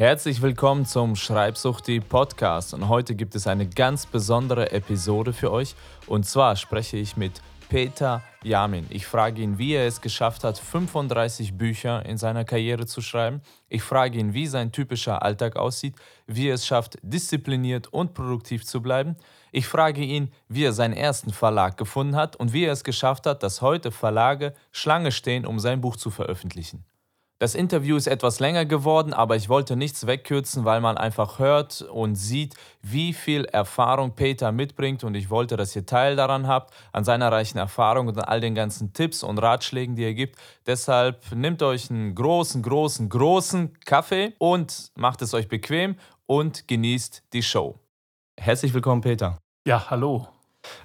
Herzlich willkommen zum Schreibsuchti Podcast und heute gibt es eine ganz besondere Episode für euch und zwar spreche ich mit Peter Yamin. Ich frage ihn, wie er es geschafft hat, 35 Bücher in seiner Karriere zu schreiben. Ich frage ihn, wie sein typischer Alltag aussieht, wie er es schafft, diszipliniert und produktiv zu bleiben. Ich frage ihn, wie er seinen ersten Verlag gefunden hat und wie er es geschafft hat, dass heute Verlage Schlange stehen, um sein Buch zu veröffentlichen. Das Interview ist etwas länger geworden, aber ich wollte nichts wegkürzen, weil man einfach hört und sieht, wie viel Erfahrung Peter mitbringt und ich wollte, dass ihr Teil daran habt, an seiner reichen Erfahrung und an all den ganzen Tipps und Ratschlägen, die er gibt. Deshalb nehmt euch einen großen, großen, großen Kaffee und macht es euch bequem und genießt die Show. Herzlich willkommen, Peter. Ja, hallo.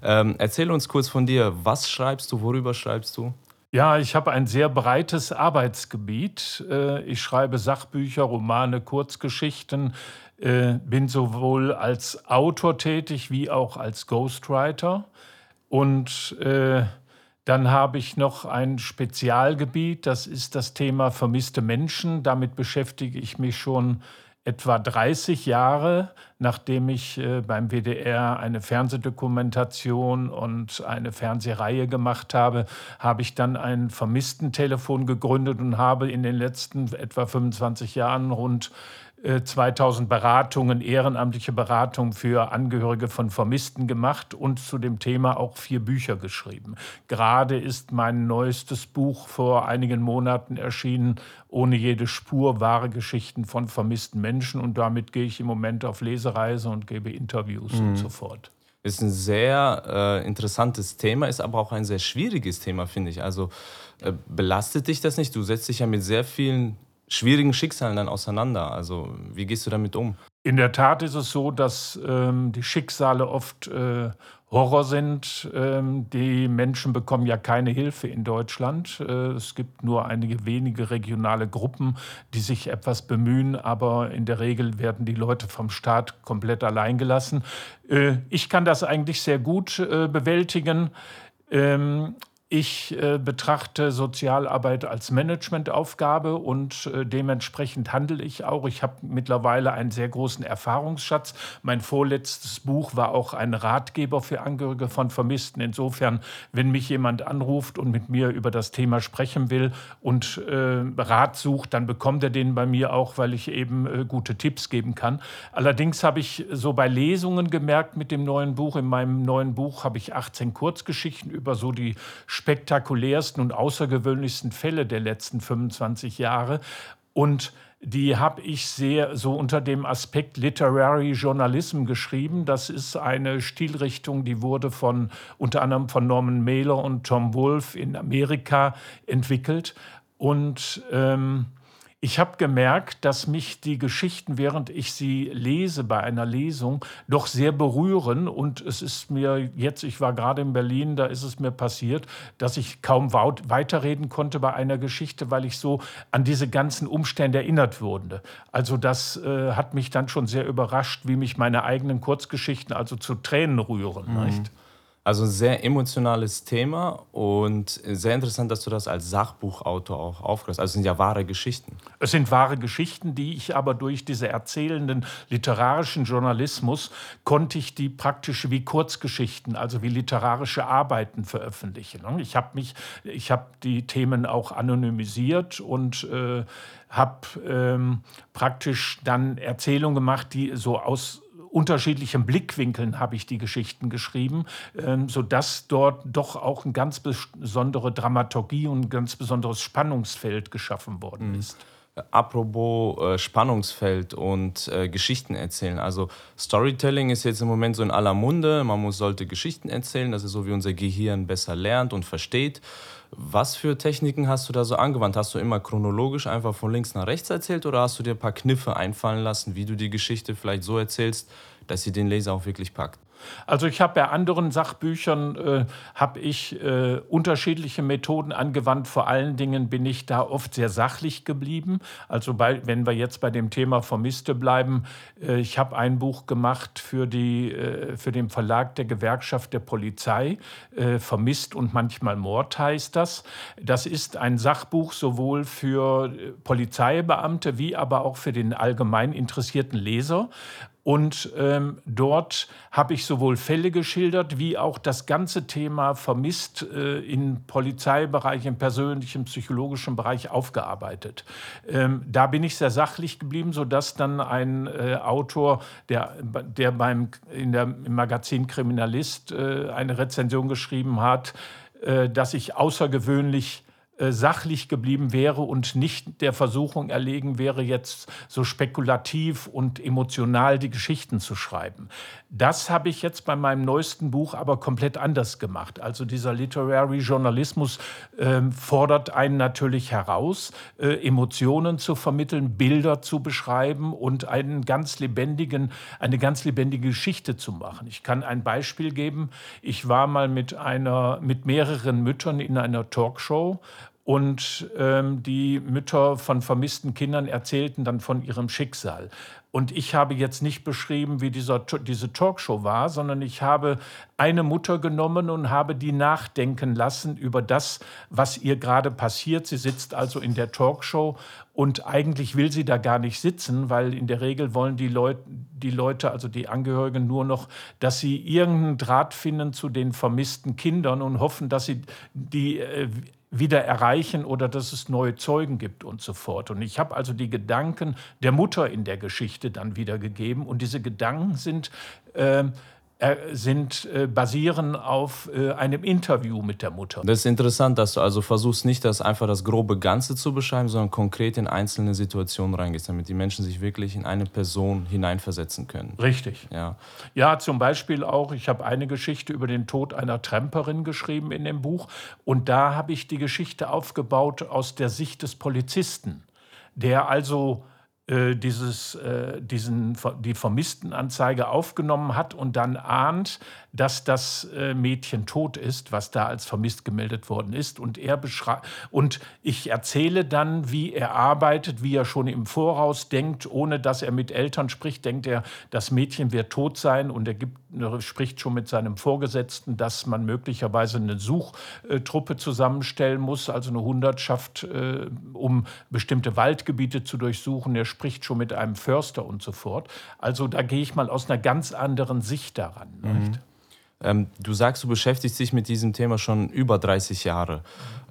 Ähm, erzähl uns kurz von dir. Was schreibst du? Worüber schreibst du? Ja, ich habe ein sehr breites Arbeitsgebiet. Äh, ich schreibe Sachbücher, Romane, Kurzgeschichten, äh, bin sowohl als Autor tätig wie auch als Ghostwriter. Und äh, dann habe ich noch ein Spezialgebiet, das ist das Thema vermisste Menschen. Damit beschäftige ich mich schon etwa 30 Jahre, nachdem ich äh, beim WDR eine Fernsehdokumentation und eine Fernsehreihe gemacht habe, habe ich dann ein Vermisstentelefon gegründet und habe in den letzten etwa 25 Jahren rund 2000 äh, Beratungen, ehrenamtliche Beratungen für Angehörige von Vermissten gemacht und zu dem Thema auch vier Bücher geschrieben. Gerade ist mein neuestes Buch vor einigen Monaten erschienen, ohne jede Spur, wahre Geschichten von vermissten Menschen. Und damit gehe ich im Moment auf Lesereise und gebe Interviews mhm. und so fort ist ein sehr äh, interessantes Thema, ist aber auch ein sehr schwieriges Thema, finde ich. Also äh, belastet dich das nicht? Du setzt dich ja mit sehr vielen schwierigen Schicksalen dann auseinander? Also wie gehst du damit um? In der Tat ist es so, dass ähm, die Schicksale oft äh, Horror sind. Ähm, die Menschen bekommen ja keine Hilfe in Deutschland. Äh, es gibt nur einige wenige regionale Gruppen, die sich etwas bemühen, aber in der Regel werden die Leute vom Staat komplett allein gelassen. Äh, ich kann das eigentlich sehr gut äh, bewältigen. Ähm, ich äh, betrachte Sozialarbeit als Managementaufgabe und äh, dementsprechend handle ich auch. Ich habe mittlerweile einen sehr großen Erfahrungsschatz. Mein vorletztes Buch war auch ein Ratgeber für Angehörige von Vermissten. Insofern, wenn mich jemand anruft und mit mir über das Thema sprechen will und äh, Rat sucht, dann bekommt er den bei mir auch, weil ich eben äh, gute Tipps geben kann. Allerdings habe ich so bei Lesungen gemerkt mit dem neuen Buch, in meinem neuen Buch habe ich 18 Kurzgeschichten über so die spektakulärsten und außergewöhnlichsten Fälle der letzten 25 Jahre. Und die habe ich sehr so unter dem Aspekt Literary Journalism geschrieben. Das ist eine Stilrichtung, die wurde von unter anderem von Norman Mailer und Tom Wolfe in Amerika entwickelt. Und ähm, ich habe gemerkt, dass mich die Geschichten, während ich sie lese bei einer Lesung, doch sehr berühren. Und es ist mir jetzt, ich war gerade in Berlin, da ist es mir passiert, dass ich kaum weiterreden konnte bei einer Geschichte, weil ich so an diese ganzen Umstände erinnert wurde. Also das äh, hat mich dann schon sehr überrascht, wie mich meine eigenen Kurzgeschichten also zu Tränen rühren. Mhm. Nicht? Also ein sehr emotionales Thema und sehr interessant, dass du das als Sachbuchautor auch aufgreifst. Also es sind ja wahre Geschichten. Es sind wahre Geschichten, die ich aber durch diese erzählenden literarischen Journalismus konnte ich die praktisch wie Kurzgeschichten, also wie literarische Arbeiten veröffentlichen. Ich habe mich, ich habe die Themen auch anonymisiert und äh, habe ähm, praktisch dann Erzählungen gemacht, die so aus unterschiedlichen Blickwinkeln habe ich die Geschichten geschrieben, ähm, sodass dort doch auch eine ganz besondere Dramaturgie und ein ganz besonderes Spannungsfeld geschaffen worden mhm. Apropos äh, Spannungsfeld und äh, Geschichten erzählen. Also Storytelling ist jetzt im Moment so in aller Munde. Man muss, sollte Geschichten erzählen. Das ist so, wie unser Gehirn besser lernt und versteht. Was für Techniken hast du da so angewandt? Hast du immer chronologisch einfach von links nach rechts erzählt oder hast du dir ein paar Kniffe einfallen lassen, wie du die Geschichte vielleicht so erzählst, dass sie den Leser auch wirklich packt? Also ich habe bei anderen Sachbüchern äh, habe ich äh, unterschiedliche Methoden angewandt. Vor allen Dingen bin ich da oft sehr sachlich geblieben. Also bei, wenn wir jetzt bei dem Thema Vermisste bleiben, äh, ich habe ein Buch gemacht für, die, äh, für den Verlag der Gewerkschaft der Polizei. Äh, Vermisst und manchmal Mord heißt das. Das ist ein Sachbuch sowohl für äh, Polizeibeamte wie aber auch für den allgemein interessierten Leser. Und ähm, dort habe ich sowohl Fälle geschildert, wie auch das ganze Thema vermisst äh, im Polizeibereich, im persönlichen, psychologischen Bereich aufgearbeitet. Ähm, da bin ich sehr sachlich geblieben, sodass dann ein äh, Autor, der, der beim, in der, im Magazin Kriminalist äh, eine Rezension geschrieben hat, äh, dass ich außergewöhnlich sachlich geblieben wäre und nicht der Versuchung erlegen wäre, jetzt so spekulativ und emotional die Geschichten zu schreiben. Das habe ich jetzt bei meinem neuesten Buch aber komplett anders gemacht. Also dieser Literary Journalismus äh, fordert einen natürlich heraus, äh, Emotionen zu vermitteln, Bilder zu beschreiben und einen ganz lebendigen, eine ganz lebendige Geschichte zu machen. Ich kann ein Beispiel geben. Ich war mal mit einer, mit mehreren Müttern in einer Talkshow und ähm, die Mütter von vermissten Kindern erzählten dann von ihrem Schicksal. Und ich habe jetzt nicht beschrieben, wie dieser, diese Talkshow war, sondern ich habe eine Mutter genommen und habe die nachdenken lassen über das, was ihr gerade passiert. Sie sitzt also in der Talkshow und eigentlich will sie da gar nicht sitzen, weil in der Regel wollen die Leute, die Leute, also die Angehörigen, nur noch, dass sie irgendeinen Draht finden zu den vermissten Kindern und hoffen, dass sie die äh, wieder erreichen oder dass es neue Zeugen gibt und so fort. Und ich habe also die Gedanken der Mutter in der Geschichte dann wiedergegeben und diese Gedanken sind äh, sind, äh, basieren auf äh, einem Interview mit der Mutter. Das ist interessant, dass du also versuchst, nicht das einfach das grobe Ganze zu beschreiben, sondern konkret in einzelne Situationen reingehst, damit die Menschen sich wirklich in eine Person hineinversetzen können. Richtig. Ja, ja zum Beispiel auch, ich habe eine Geschichte über den Tod einer Tramperin geschrieben in dem Buch und da habe ich die Geschichte aufgebaut aus der Sicht des Polizisten, der also äh, dieses, äh, diesen, die Vermisstenanzeige aufgenommen hat und dann ahnt, dass das äh, Mädchen tot ist, was da als vermisst gemeldet worden ist. Und er beschreibt und ich erzähle dann, wie er arbeitet, wie er schon im Voraus denkt, ohne dass er mit Eltern spricht, denkt er, das Mädchen wird tot sein und er gibt, spricht schon mit seinem Vorgesetzten, dass man möglicherweise eine Suchtruppe zusammenstellen muss, also eine Hundertschaft, äh, um bestimmte Waldgebiete zu durchsuchen. Er spricht schon mit einem Förster und so fort. Also da gehe ich mal aus einer ganz anderen Sicht daran. Mhm. Ähm, du sagst, du beschäftigst dich mit diesem Thema schon über 30 Jahre.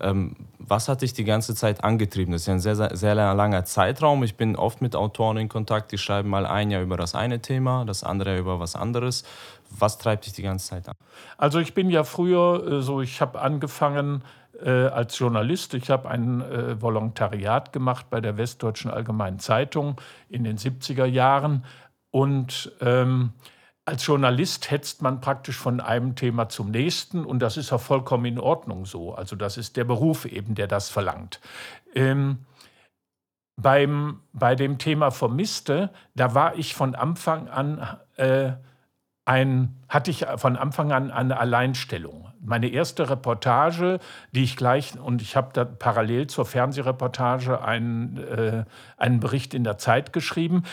Ähm, was hat dich die ganze Zeit angetrieben? Das ist ja ein sehr, sehr, langer Zeitraum. Ich bin oft mit Autoren in Kontakt, die schreiben mal ein Jahr über das eine Thema, das andere über was anderes. Was treibt dich die ganze Zeit an? Also ich bin ja früher äh, so, ich habe angefangen äh, als Journalist. Ich habe ein äh, Volontariat gemacht bei der Westdeutschen Allgemeinen Zeitung in den 70er Jahren und ähm, als Journalist hetzt man praktisch von einem Thema zum nächsten und das ist auch vollkommen in Ordnung so. Also das ist der Beruf eben, der das verlangt. Ähm, beim, bei dem Thema Vermisste, da war ich von Anfang an äh, ein, hatte ich von Anfang an eine Alleinstellung. Meine erste Reportage, die ich gleich, und ich habe da parallel zur Fernsehreportage einen, äh, einen Bericht in der Zeit geschrieben,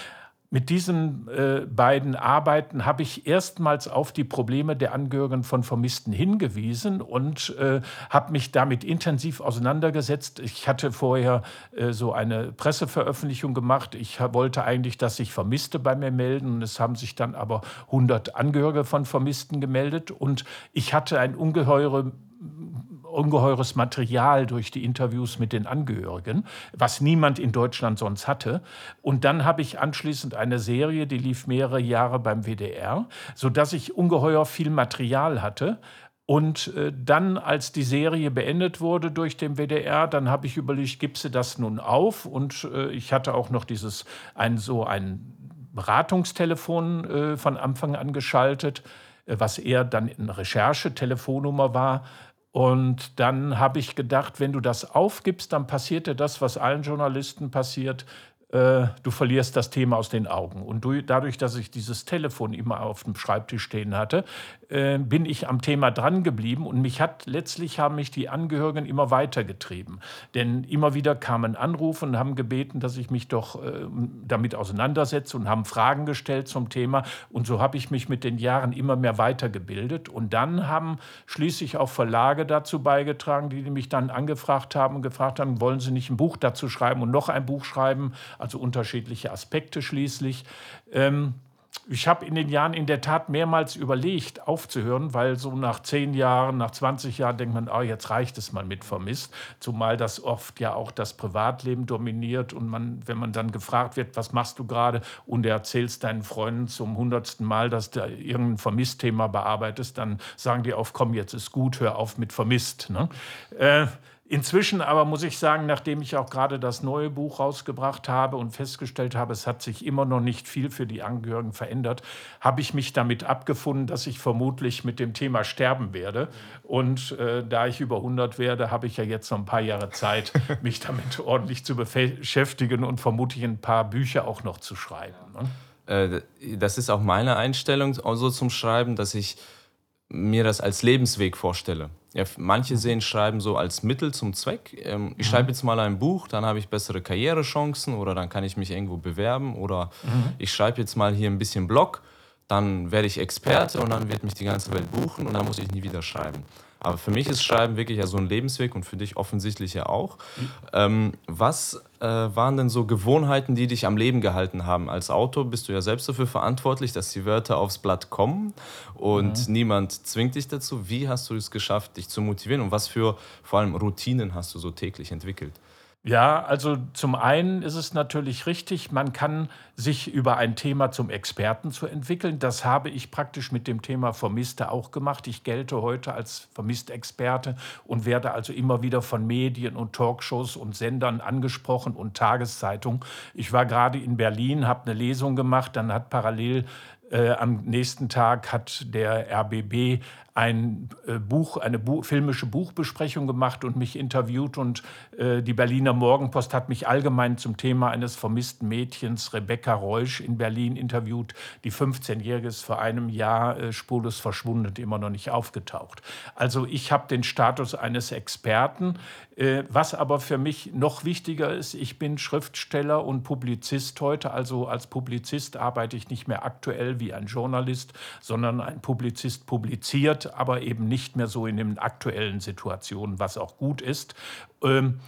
mit diesen äh, beiden Arbeiten habe ich erstmals auf die Probleme der Angehörigen von Vermissten hingewiesen und äh, habe mich damit intensiv auseinandergesetzt. Ich hatte vorher äh, so eine Presseveröffentlichung gemacht. Ich wollte eigentlich, dass sich Vermisste bei mir melden. Und es haben sich dann aber 100 Angehörige von Vermissten gemeldet. Und ich hatte ein ungeheure ungeheures Material durch die Interviews mit den Angehörigen, was niemand in Deutschland sonst hatte. Und dann habe ich anschließend eine Serie, die lief mehrere Jahre beim WDR, sodass ich ungeheuer viel Material hatte. Und äh, dann, als die Serie beendet wurde durch den WDR, dann habe ich überlegt, gibst du das nun auf? Und äh, ich hatte auch noch dieses, ein, so ein Beratungstelefon äh, von Anfang an geschaltet, was eher dann eine Recherchetelefonnummer war. Und dann habe ich gedacht, wenn du das aufgibst, dann passiert dir das, was allen Journalisten passiert. äh, du verlierst das Thema aus den Augen. Und du, dadurch, dass ich dieses Telefon immer auf dem Schreibtisch stehen hatte, äh, bin ich am Thema dran geblieben und mich hat letztlich haben mich die Angehörigen immer weitergetrieben. Denn immer wieder kamen Anrufe und haben gebeten, dass ich mich doch äh, damit auseinandersetze und haben Fragen gestellt zum Thema. Und so habe ich mich mit den Jahren immer mehr weitergebildet. Und dann haben schließlich auch Verlage dazu beigetragen, die mich dann angefragt haben und gefragt haben, wollen Sie nicht ein Buch dazu schreiben und noch ein Buch schreiben? also unterschiedliche Aspekte schließlich. Ähm, ich habe in den Jahren in der Tat mehrmals überlegt, aufzuhören, weil so nach zehn Jahren, nach 20 Jahren denkt man, oh, jetzt reicht es mal mit vermisst. Zumal das oft ja auch das Privatleben dominiert und man, wenn man dann gefragt wird, was machst du gerade und erzählst deinen Freunden zum hundertsten Mal, dass du irgendein Vermissthema bearbeitest, dann sagen die auf, komm, jetzt ist gut, hör auf mit vermisst. Ne? Äh, Inzwischen aber muss ich sagen, nachdem ich auch gerade das neue Buch rausgebracht habe und festgestellt habe, es hat sich immer noch nicht viel für die Angehörigen verändert, habe ich mich damit abgefunden, dass ich vermutlich mit dem Thema sterben werde. Und äh, da ich über 100 werde, habe ich ja jetzt noch ein paar Jahre Zeit, mich damit ordentlich zu beschäftigen und vermutlich ein paar Bücher auch noch zu schreiben. Ne? Äh, das ist auch meine Einstellung so zum Schreiben, dass ich mir das als Lebensweg vorstelle. Ja, manche sehen Schreiben so als Mittel zum Zweck. Ähm, ich mhm. schreibe jetzt mal ein Buch, dann habe ich bessere Karrierechancen oder dann kann ich mich irgendwo bewerben oder mhm. ich schreibe jetzt mal hier ein bisschen Blog, dann werde ich Experte und dann wird mich die ganze Welt buchen und dann muss ich nie wieder schreiben. Aber für mich ist Schreiben wirklich ja so ein Lebensweg und für dich offensichtlich ja auch. Ähm, was äh, waren denn so Gewohnheiten, die dich am Leben gehalten haben? Als Autor bist du ja selbst dafür verantwortlich, dass die Wörter aufs Blatt kommen und mhm. niemand zwingt dich dazu. Wie hast du es geschafft, dich zu motivieren und was für vor allem Routinen hast du so täglich entwickelt? Ja, also zum einen ist es natürlich richtig, man kann sich über ein Thema zum Experten zu entwickeln. Das habe ich praktisch mit dem Thema Vermisste auch gemacht. Ich gelte heute als Vermisst-Experte und werde also immer wieder von Medien und Talkshows und Sendern angesprochen und Tageszeitungen. Ich war gerade in Berlin, habe eine Lesung gemacht, dann hat parallel äh, am nächsten Tag hat der RBB ein äh, Buch, eine Bu filmische Buchbesprechung gemacht und mich interviewt. Und äh, die Berliner Morgenpost hat mich allgemein zum Thema eines vermissten Mädchens, Rebecca Reusch, in Berlin interviewt. Die 15-Jährige ist vor einem Jahr äh, spurlos verschwunden und immer noch nicht aufgetaucht. Also ich habe den Status eines Experten. Äh, was aber für mich noch wichtiger ist, ich bin Schriftsteller und Publizist heute. Also als Publizist arbeite ich nicht mehr aktuell wie ein Journalist, sondern ein Publizist publiziert passiert, aber eben nicht mehr so in den aktuellen Situationen, was auch gut ist. Ähm,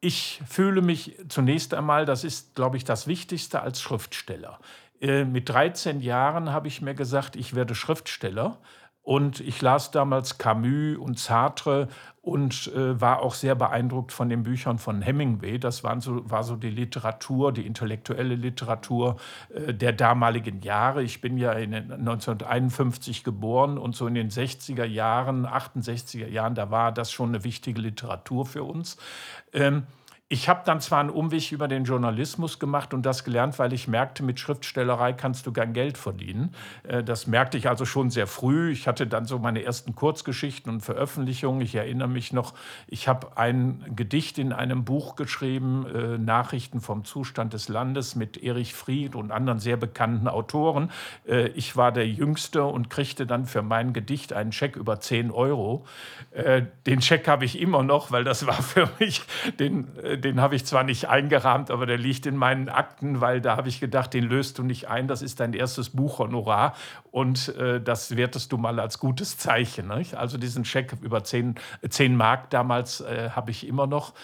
ich fühle mich zunächst einmal, das ist, glaube ich, das Wichtigste als Schriftsteller. Äh, mit 13 Jahren habe ich mir gesagt, ich werde Schriftsteller. Und ich las damals Camus und Sartre und äh, war auch sehr beeindruckt von den Büchern von Hemingway. Das waren so, war so die Literatur, die intellektuelle Literatur äh, der damaligen Jahre. Ich bin ja in 1951 geboren und so in den 60er Jahren, 68er Jahren, da war das schon eine wichtige Literatur für uns. Ähm, ich habe dann zwar einen Umweg über den Journalismus gemacht und das gelernt, weil ich merkte, mit Schriftstellerei kannst du gern Geld verdienen. Äh, das merkte ich also schon sehr früh. Ich hatte dann so meine ersten Kurzgeschichten und Veröffentlichungen. Ich erinnere mich noch, ich habe ein Gedicht in einem Buch geschrieben, äh, Nachrichten vom Zustand des Landes mit Erich Fried und anderen sehr bekannten Autoren. Äh, ich war der Jüngste und kriegte dann für mein Gedicht einen Scheck über 10 Euro. Den Scheck habe ich immer noch, weil das war für mich den den habe ich zwar nicht eingerahmt, aber der liegt in meinen Akten, weil da habe ich gedacht, den löst du nicht ein. Das ist dein erstes Buchhonorar und äh, das wertest du mal als gutes Zeichen. Nicht? Also diesen Scheck über 10, 10 Mark damals äh, habe ich immer noch.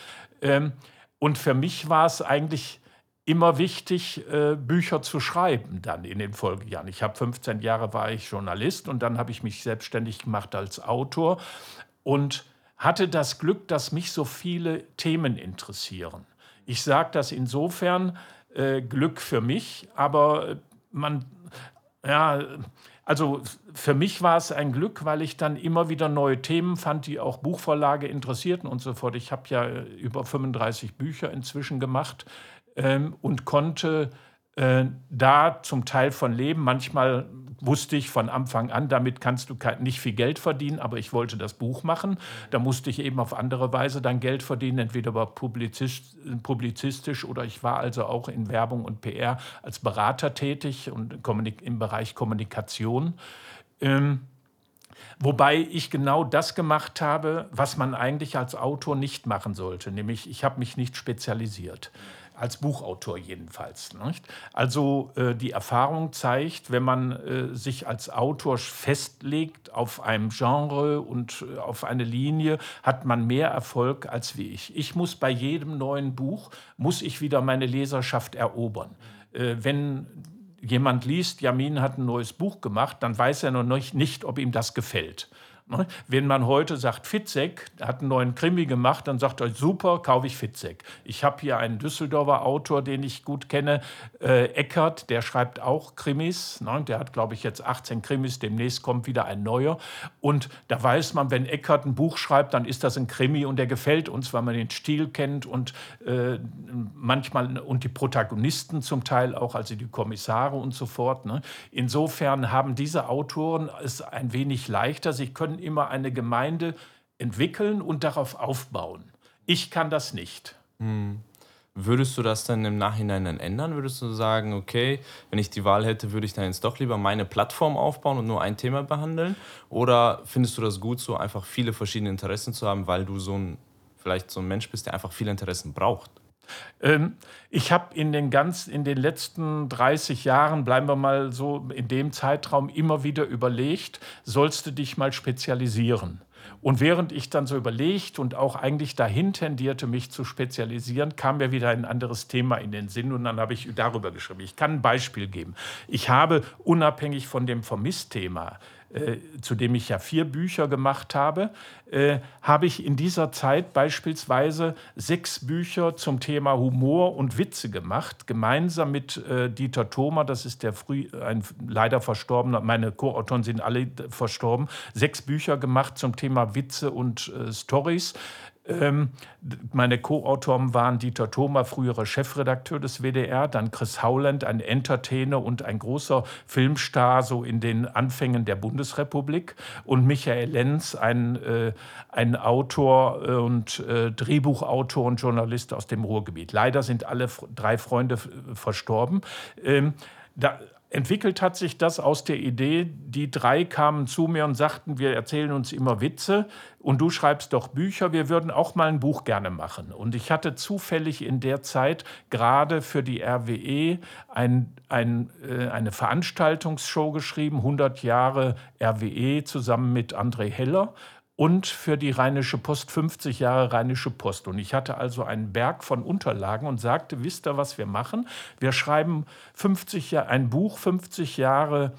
Ähm, und für mich war es eigentlich immer wichtig, äh, Bücher zu schreiben dann in den Folgejahren. Ich habe 15 Jahre war ich Journalist und dann habe ich mich selbstständig gemacht als Autor und hatte das Glück, dass mich so viele Themen interessieren. Ich sage das insofern äh, Glück für mich, aber man, ja, also für mich war es ein Glück, weil ich dann immer wieder neue Themen fand, die auch Buchverlage interessierten und so fort. Ich habe ja äh, über 35 Bücher inzwischen gemacht ähm, und konnte äh, da zum Teil von leben. Manchmal wusste ich von Anfang an, damit kannst du nicht viel Geld verdienen, aber ich wollte das Buch machen. Da musste ich eben auf andere Weise dann Geld verdienen, entweder über Publizist, publizistisch oder ich war also auch in Werbung und PR als Berater tätig und im Bereich Kommunikation. Ähm, Wobei ich genau das gemacht habe, was man eigentlich als Autor nicht machen sollte, nämlich ich habe mich nicht spezialisiert als Buchautor jedenfalls. Nicht? Also äh, die Erfahrung zeigt, wenn man äh, sich als Autor festlegt auf einem Genre und äh, auf eine Linie, hat man mehr Erfolg als wie ich. Ich muss bei jedem neuen Buch, muss ich wieder meine Leserschaft erobern. Äh, wenn jemand liest, Jamin hat ein neues Buch gemacht, dann weiß er noch nicht, ob ihm das gefällt. Ne? Wenn man heute sagt, Fitzek hat einen neuen Krimi gemacht, dann sagt er, super, kaufe ich Fitzek. Ich habe hier einen Düsseldorfer Autor, den ich gut kenne, äh, Eckert, der schreibt auch Krimis. Ne? Der hat, glaube ich, jetzt 18 Krimis, demnächst kommt wieder ein neuer. Und da weiß man, wenn Eckert ein Buch schreibt, dann ist das ein Krimi und der gefällt uns, weil man den Stil kennt und äh, manchmal und die Protagonisten zum Teil auch, also die Kommissare und so fort. Ne? Insofern haben diese Autoren es ein wenig leichter. Sie können immer eine Gemeinde entwickeln und darauf aufbauen. Ich kann das nicht. Hm. Würdest du das dann im Nachhinein dann ändern? Würdest du sagen, okay, wenn ich die Wahl hätte, würde ich dann jetzt doch lieber meine Plattform aufbauen und nur ein Thema behandeln? Oder findest du das gut, so einfach viele verschiedene Interessen zu haben, weil du so ein, vielleicht so ein Mensch bist, der einfach viele Interessen braucht? Ähm, ich habe in den ganz in den letzten 30 Jahren, bleiben wir mal so in dem Zeitraum, immer wieder überlegt, sollst du dich mal spezialisieren? Und während ich dann so überlegt und auch eigentlich dahin tendierte, mich zu spezialisieren, kam mir wieder ein anderes Thema in den Sinn und dann habe ich darüber geschrieben. Ich kann ein Beispiel geben. Ich habe unabhängig von dem Vermissthema äh, zu dem ich ja vier Bücher gemacht habe, äh, habe ich in dieser Zeit beispielsweise sechs Bücher zum Thema Humor und Witze gemacht, gemeinsam mit äh, Dieter Thoma, das ist der früh, ein leider verstorbener, meine Co-Autoren sind alle verstorben, sechs Bücher gemacht zum Thema Witze und äh, Stories. Ähm, meine Co-Autoren waren Dieter Thoma, früherer Chefredakteur des WDR, dann Chris Howland, ein Entertainer und ein großer Filmstar so in den Anfängen der Bundesrepublik und Michael Lenz, ein, äh, ein Autor äh, und äh, Drehbuchautor und Journalist aus dem Ruhrgebiet. Leider sind alle drei Freunde verstorben. Ähm, da, Entwickelt hat sich das aus der Idee, die drei kamen zu mir und sagten, wir erzählen uns immer Witze und du schreibst doch Bücher, wir würden auch mal ein Buch gerne machen. Und ich hatte zufällig in der Zeit gerade für die RWE ein, ein, äh, eine Veranstaltungsshow geschrieben, 100 Jahre RWE zusammen mit André Heller und für die Rheinische Post 50 Jahre Rheinische Post. Und ich hatte also einen Berg von Unterlagen und sagte, wisst ihr, was wir machen? Wir schreiben 50 ein Buch 50 Jahre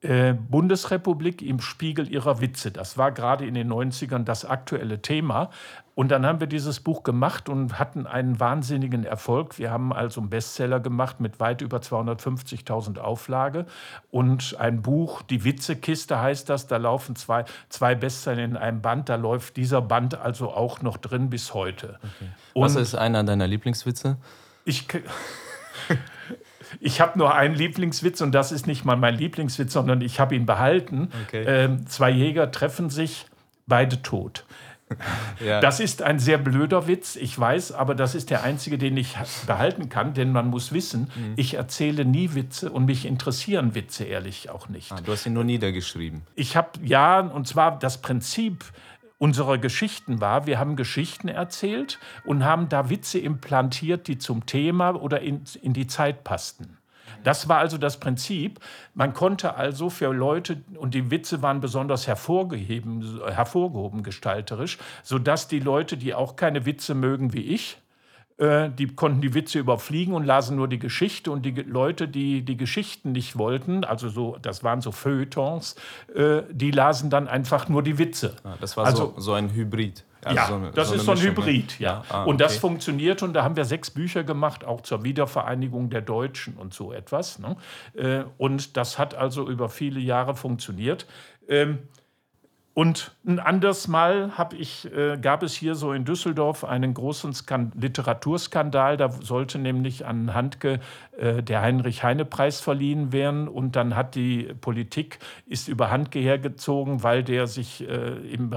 äh, Bundesrepublik im Spiegel ihrer Witze. Das war gerade in den 90ern das aktuelle Thema. Und dann haben wir dieses Buch gemacht und hatten einen wahnsinnigen Erfolg. Wir haben also einen Bestseller gemacht mit weit über 250.000 Auflage und ein Buch, die Witzekiste heißt das, da laufen zwei, zwei Bestseller in einem Band, da läuft dieser Band also auch noch drin bis heute. Okay. Was ist einer deiner Lieblingswitze? Ich... Ich habe nur einen Lieblingswitz und das ist nicht mal mein Lieblingswitz, sondern ich habe ihn behalten. Okay. Ähm, zwei Jäger treffen sich, beide tot. Ja. Das ist ein sehr blöder Witz, ich weiß, aber das ist der einzige, den ich behalten kann, denn man muss wissen, mhm. ich erzähle nie Witze und mich interessieren Witze ehrlich auch nicht. Ah, du hast ihn nur niedergeschrieben. Ich habe, ja, und zwar das Prinzip unserer Geschichten war, wir haben Geschichten erzählt und haben da Witze implantiert, die zum Thema oder in, in die Zeit passten. Das war also das Prinzip. Man konnte also für Leute, und die Witze waren besonders hervorgehoben, hervorgehoben gestalterisch, sodass die Leute, die auch keine Witze mögen wie ich, äh, die konnten die Witze überfliegen und lasen nur die Geschichte. Und die Leute, die die Geschichten nicht wollten, also so, das waren so Feuilletons, äh, die lasen dann einfach nur die Witze. Ah, das war also, so, so ein Hybrid. Also ja, so eine, das so ist so ein Mischung, ne? Hybrid, ja. Ah, okay. Und das funktioniert und da haben wir sechs Bücher gemacht, auch zur Wiedervereinigung der Deutschen und so etwas. Ne? Äh, und das hat also über viele Jahre funktioniert. Ähm, Und ein anderes Mal ich, äh, gab es hier so in Düsseldorf einen großen Skan Literaturskandal. Da sollte nämlich an Handke äh, der Heinrich-Heine-Preis verliehen werden. Und dann hat die Politik ist über Handke hergezogen, weil der sich äh, im,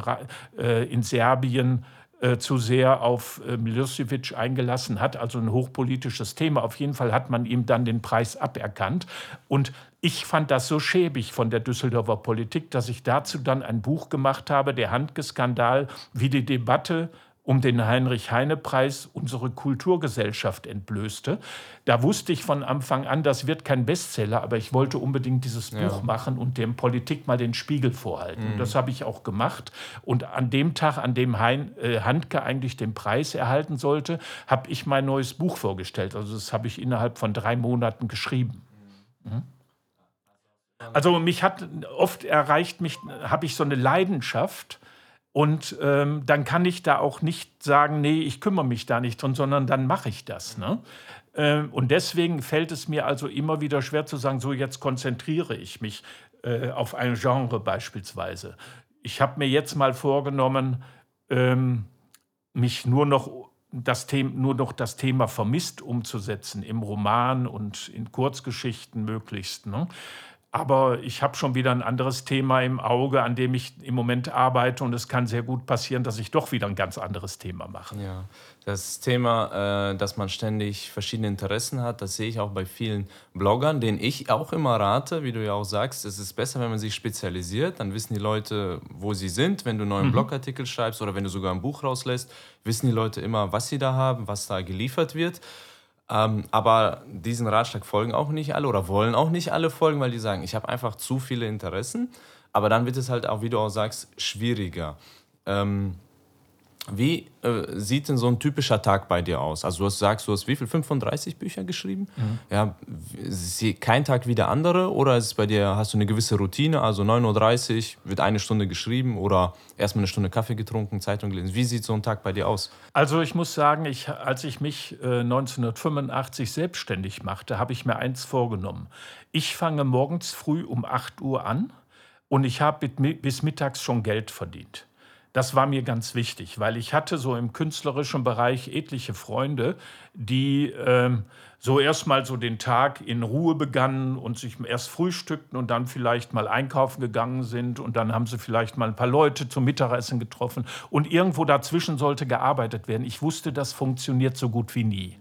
äh, in Serbien äh, zu sehr auf äh, Milosevic eingelassen hat, also ein hochpolitisches Thema. Auf jeden Fall hat man ihm dann den Preis aberkannt. Und ich fand das so schäbig von der Düsseldorfer Politik, dass ich dazu dann ein Buch gemacht habe, der Handgeskandal, wie die Debatte um den Heinrich-Heine-Preis unsere Kulturgesellschaft entblößte. Da wusste ich von Anfang an, das wird kein Bestseller, aber ich wollte unbedingt dieses ja. Buch machen und dem Politik mal den Spiegel vorhalten. Mhm. Das habe ich auch gemacht. Und an dem Tag, an dem hein, äh, Handke eigentlich den Preis erhalten sollte, habe ich mein neues Buch vorgestellt. Also das habe ich innerhalb von drei Monaten geschrieben. Mhm. Also mich hat oft erreicht, mich habe ich so eine Leidenschaft und ähm, dann kann ich da auch nicht sagen, nee, ich kümmere mich da nicht drum, sondern dann mache ich das. Ne? Ähm, und deswegen fällt es mir also immer wieder schwer zu sagen, so jetzt konzentriere ich mich äh, auf ein Genre beispielsweise. Ich habe mir jetzt mal vorgenommen, ähm, mich nur noch das Thema, nur noch das Thema vermisst umzusetzen im Roman und in Kurzgeschichten möglichst. Ne? Aber ich habe schon wieder ein anderes Thema im Auge, an dem ich im Moment arbeite. Und es kann sehr gut passieren, dass ich doch wieder ein ganz anderes Thema mache. Ja, das Thema, äh, dass man ständig verschiedene Interessen hat, das sehe ich auch bei vielen Bloggern, denen ich auch immer rate, wie du ja auch sagst, es ist besser, wenn man sich spezialisiert. Dann wissen die Leute, wo sie sind. Wenn du einen neuen mhm. Blogartikel schreibst oder wenn du sogar ein Buch rauslässt, wissen die Leute immer, was sie da haben, was da geliefert wird. Ähm, aber diesen Ratschlag folgen auch nicht alle oder wollen auch nicht alle folgen, weil die sagen, ich habe einfach zu viele Interessen. Aber dann wird es halt auch, wie du auch sagst, schwieriger. Ähm, wie äh, sieht denn so ein typischer Tag bei dir aus? Also du hast, sagst, du hast wie viel? 35 Bücher geschrieben? Mhm. Ja, kein Tag wie der andere? Oder ist es bei dir, hast du eine gewisse Routine? Also 9.30 Uhr wird eine Stunde geschrieben oder erstmal eine Stunde Kaffee getrunken, Zeitung gelesen. Wie sieht so ein Tag bei dir aus? Also ich muss sagen, ich, als ich mich äh, 1985 selbstständig machte, habe ich mir eins vorgenommen. Ich fange morgens früh um 8 Uhr an und ich habe bis mittags schon Geld verdient. Das war mir ganz wichtig, weil ich hatte so im künstlerischen Bereich etliche Freunde, die ähm, so erstmal so den Tag in Ruhe begannen und sich erst frühstückten und dann vielleicht mal einkaufen gegangen sind und dann haben sie vielleicht mal ein paar Leute zum Mittagessen getroffen und irgendwo dazwischen sollte gearbeitet werden. Ich wusste, das funktioniert so gut wie nie.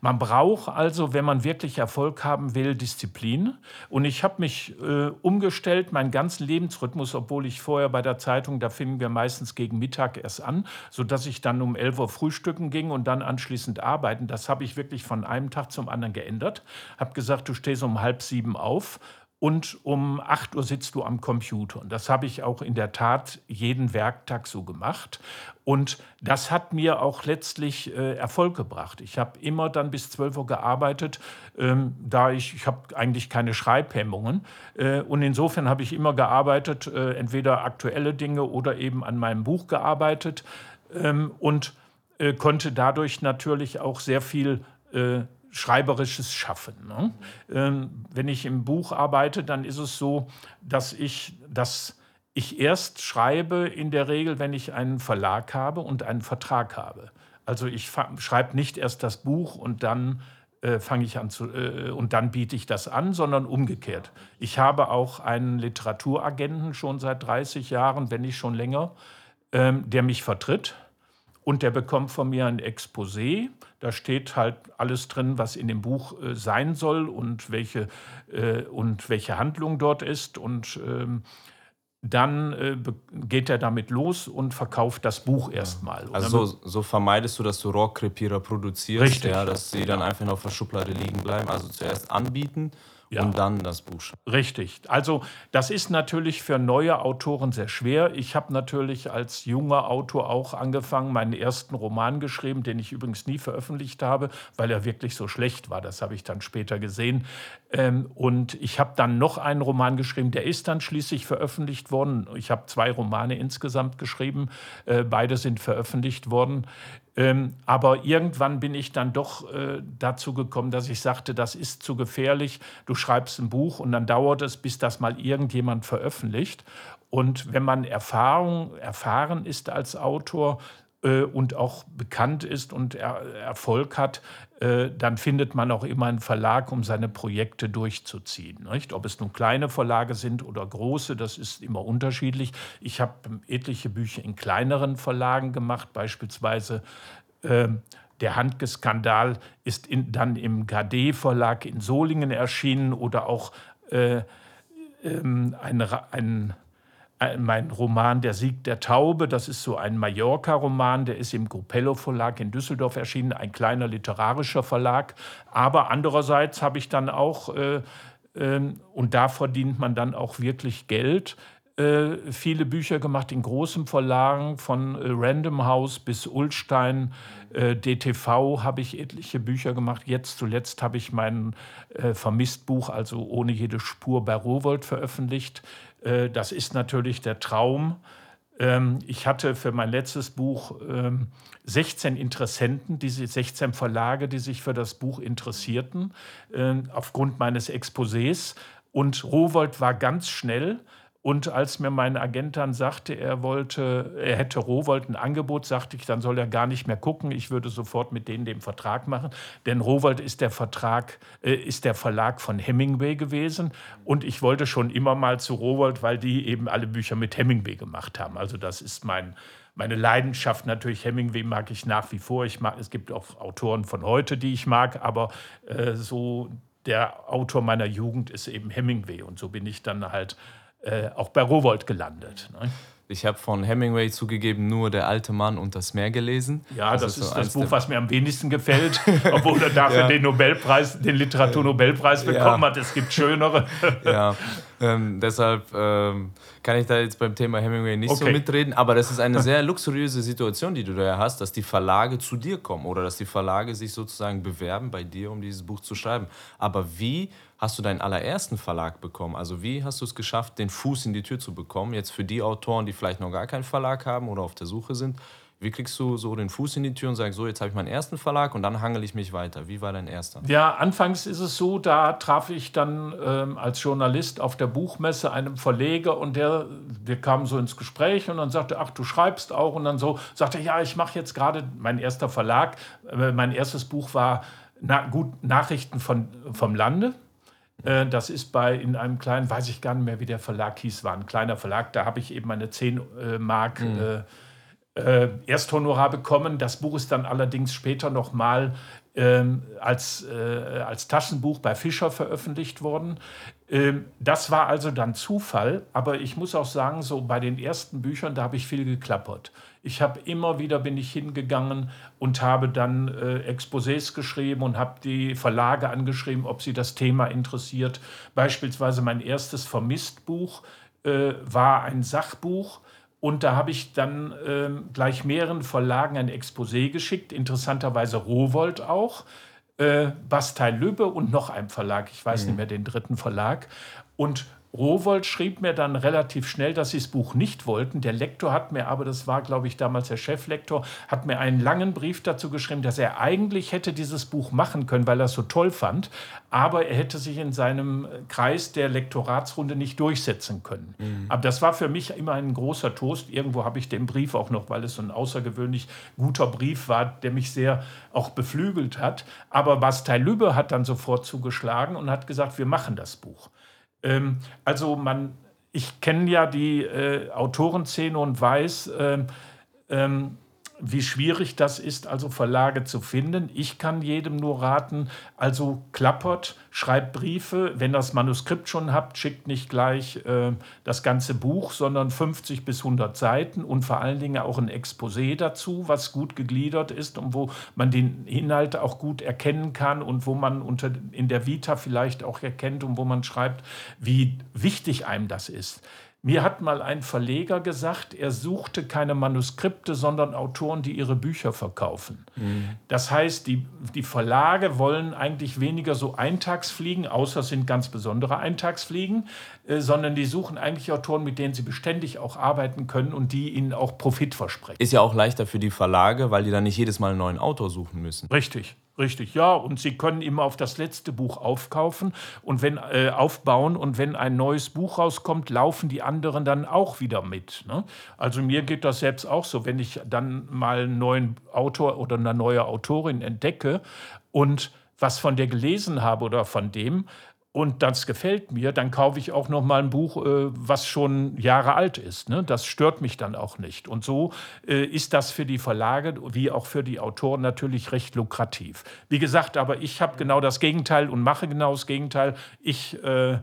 Man braucht also, wenn man wirklich Erfolg haben will, Disziplin. Und ich habe mich äh, umgestellt, meinen ganzen Lebensrhythmus, obwohl ich vorher bei der Zeitung, da fingen wir meistens gegen Mittag erst an, sodass ich dann um 11 Uhr frühstücken ging und dann anschließend arbeiten. Das habe ich wirklich von einem Tag zum anderen geändert. Habe gesagt, du stehst um halb sieben auf und um 8 Uhr sitzt du am Computer. Und das habe ich auch in der Tat jeden Werktag so gemacht. Und das hat mir auch letztlich äh, Erfolg gebracht. Ich habe immer dann bis 12 Uhr gearbeitet, ähm, da ich, ich habe eigentlich keine Schreibhemmungen. Äh, und insofern habe ich immer gearbeitet, äh, entweder aktuelle Dinge oder eben an meinem Buch gearbeitet ähm, und äh, konnte dadurch natürlich auch sehr viel äh, schreiberisches Schaffen. Ne? Ähm, wenn ich im Buch arbeite, dann ist es so, dass ich das ich erst schreibe in der Regel, wenn ich einen Verlag habe und einen Vertrag habe. Also ich schreibe nicht erst das Buch und dann äh, fange ich an zu äh, und dann biete ich das an, sondern umgekehrt. Ich habe auch einen Literaturagenten schon seit 30 Jahren, wenn nicht schon länger, ähm, der mich vertritt und der bekommt von mir ein Exposé. Da steht halt alles drin, was in dem Buch äh, sein soll und welche, äh, und welche Handlung dort ist. Und ähm, dann äh, geht er damit los und verkauft das Buch erstmal. Also so, so, vermeidest du, dass du Rohrkrepierer produzierst, Richtig. Ja, dass sie dann einfach auf der Schublade liegen bleiben. Also zuerst anbieten ja. und dann das Buch. Richtig. Also das ist natürlich für neue Autoren sehr schwer. Ich habe natürlich als junger Autor auch angefangen, meinen ersten Roman geschrieben, den ich übrigens nie veröffentlicht habe, weil er wirklich so schlecht war. Das habe ich dann später gesehen. Ähm, und ich habe dann noch einen Roman geschrieben, der ist dann schließlich veröffentlicht worden. Ich habe zwei Romane insgesamt geschrieben. Äh, beide sind veröffentlicht worden. Ähm, aber irgendwann bin ich dann doch äh, dazu gekommen, dass ich sagte, das ist zu gefährlich. Du schreibst ein Buch und dann dauert es, bis das mal irgendjemand veröffentlicht. Und wenn man Erfahrung, erfahren ist als Autor, äh, und auch bekannt ist und er, Erfolg hat, dann findet man auch immer einen Verlag, um seine Projekte durchzuziehen. Nicht? Ob es nun kleine Verlage sind oder große, das ist immer unterschiedlich. Ich habe etliche Bücher in kleineren Verlagen gemacht, beispielsweise äh, der Handke-Skandal ist in, dann im KD-Verlag in Solingen erschienen oder auch äh, ähm, ein, ein mein Roman Der Sieg der Taube, das ist so ein Mallorca-Roman, der ist im Gruppello Verlag in Düsseldorf erschienen, ein kleiner literarischer Verlag. Aber andererseits habe ich dann auch, äh, äh, und da verdient man dann auch wirklich Geld, äh, viele Bücher gemacht in großen Verlagen, von äh, Random House bis Ulstein, äh, DTV habe ich etliche Bücher gemacht. Jetzt zuletzt habe ich mein äh, Vermisst-Buch, also ohne jede Spur, bei Rowold veröffentlicht. Äh, das ist natürlich der Traum. Ähm, ich hatte für mein letztes Buch 16 ähm, Interessenten, diese 16 Verlage, die sich für das Buch interessierten, ähm, aufgrund meines Exposés. Und Rowold war ganz schnell und als mir mein Agent dann sagte, er wollte, er hätte Rowold ein Angebot, sagte ich, dann soll er gar nicht mehr gucken. Ich würde sofort mit denen den Vertrag machen. Denn Rowold ist der Vertrag, äh, ist der Verlag von Hemingway gewesen. Und ich wollte schon immer mal zu Rowold, weil die eben alle Bücher mit Hemingway gemacht haben. Also das ist mein, meine Leidenschaft natürlich. Hemingway mag ich nach wie vor. Ich mag, es gibt auch Autoren von heute, die ich mag, aber äh, so der Autor meiner Jugend ist eben Hemingway. Und so bin ich dann halt äh, auch bei Rowold gelandet. Ne? Ich habe von Hemingway zugegeben nur Der alte Mann und das Meer gelesen. Ja, das, das ist, so das Buch, was mir am wenigsten gefällt, obwohl er dafür ja. den Nobelpreis, den Literaturnobelpreis bekommen ja. hat. Es gibt schönere. Ja, ähm, deshalb ähm, kann ich da jetzt beim Thema Hemingway nicht okay. so mitreden. Aber das ist eine sehr luxuriöse Situation, die du da hast, dass die Verlage zu dir kommen oder dass die Verlage sich sozusagen bewerben bei dir, um dieses Buch zu schreiben. Aber wie hast du deinen allerersten Verlag bekommen? Also wie hast du es geschafft, den Fuß in die Tür zu bekommen? Jetzt für die Autoren, die vielleicht noch gar keinen Verlag haben oder auf der Suche sind. Wie kriegst du so den Fuß in die Tür und sagst, so, jetzt habe ich meinen ersten Verlag und dann hangel ich mich weiter? Wie war dein erster? Ja, anfangs ist es so, da traf ich dann ähm, als Journalist auf der Buchmesse einen Verleger und der, wir kamen so ins Gespräch und dann sagte, ach, du schreibst auch und dann so, sagte, ja, ich mache jetzt gerade mein erster Verlag. Äh, mein erstes Buch war na, gut Nachrichten von, vom Lande äh, das ist bei in einem kleinen, weiß ich gar nicht mehr, wie der Verlag hieß, war ein kleiner Verlag. Da habe ich eben eine 10 äh, Mark mhm. äh, äh, Ersthonorar bekommen. Das Buch ist dann allerdings später nochmal ähm, als, äh, als Taschenbuch bei Fischer veröffentlicht worden. Ähm, das war also dann Zufall, aber ich muss auch sagen, so bei den ersten Büchern, da habe ich viel geklappert. Ich habe immer wieder bin ich hingegangen und habe dann äh, Exposés geschrieben und habe die Verlage angeschrieben, ob sie das Thema interessiert. Beispielsweise mein erstes Vermisstbuch äh, war ein Sachbuch und da habe ich dann äh, gleich mehreren Verlagen ein Exposé geschickt, interessanterweise Rowold auch, äh, Bastei Lübbe und noch ein Verlag, ich weiß mhm. nicht mehr den dritten Verlag. Und Rowold schrieb mir dann relativ schnell, dass sie das Buch nicht wollten. Der Lektor hat mir aber, das war glaube ich damals der Cheflektor, hat mir einen langen Brief dazu geschrieben, dass er eigentlich hätte dieses Buch machen können, weil er es so toll fand, aber er hätte sich in seinem Kreis der Lektoratsrunde nicht durchsetzen können. Mhm. Aber das war für mich immer ein großer Toast. Irgendwo habe ich den Brief auch noch, weil es so ein außergewöhnlich guter Brief war, der mich sehr auch beflügelt hat. Aber Bastei Lübbe hat dann sofort zugeschlagen und hat gesagt, wir machen das Buch. Ähm, also man, ich kenne ja die äh, Autorenszene und weiß, äh, ähm, wie schwierig das ist, also Verlage zu finden. Ich kann jedem nur raten, also klappert, schreibt Briefe. Wenn das Manuskript schon habt, schickt nicht gleich äh, das ganze Buch, sondern 50 bis 100 Seiten und vor allen Dingen auch ein Exposé dazu, was gut gegliedert ist und wo man den Inhalt auch gut erkennen kann und wo man unter, in der Vita vielleicht auch erkennt und wo man schreibt, wie wichtig einem das ist. Mir hat mal ein Verleger gesagt, er suchte keine Manuskripte, sondern Autoren, die ihre Bücher verkaufen. Mhm. Das heißt, die, die Verlage wollen eigentlich weniger so Eintagsfliegen, außer es sind ganz besondere Eintagsfliegen, äh, sondern die suchen eigentlich Autoren, mit denen sie beständig auch arbeiten können und die ihnen auch Profit versprechen. Ist ja auch leichter für die Verlage, weil die dann nicht jedes Mal einen neuen Autor suchen müssen. Richtig. Richtig, ja. Und Sie können immer auf das letzte Buch aufkaufen und wenn äh, aufbauen und wenn ein neues Buch rauskommt, laufen die anderen dann auch wieder mit. Ne? Also mir geht das selbst auch so, wenn ich dann mal einen neuen Autor oder eine neue Autorin entdecke und was von der gelesen habe oder von dem, und das gefällt mir, dann kaufe ich auch noch mal ein Buch, äh, was schon Jahre alt ist. Ne? Das stört mich dann auch nicht. Und so äh, ist das für die Verlage wie auch für die Autoren natürlich recht lukrativ. Wie gesagt, aber ich habe genau das Gegenteil und mache genau das Gegenteil. Ich äh,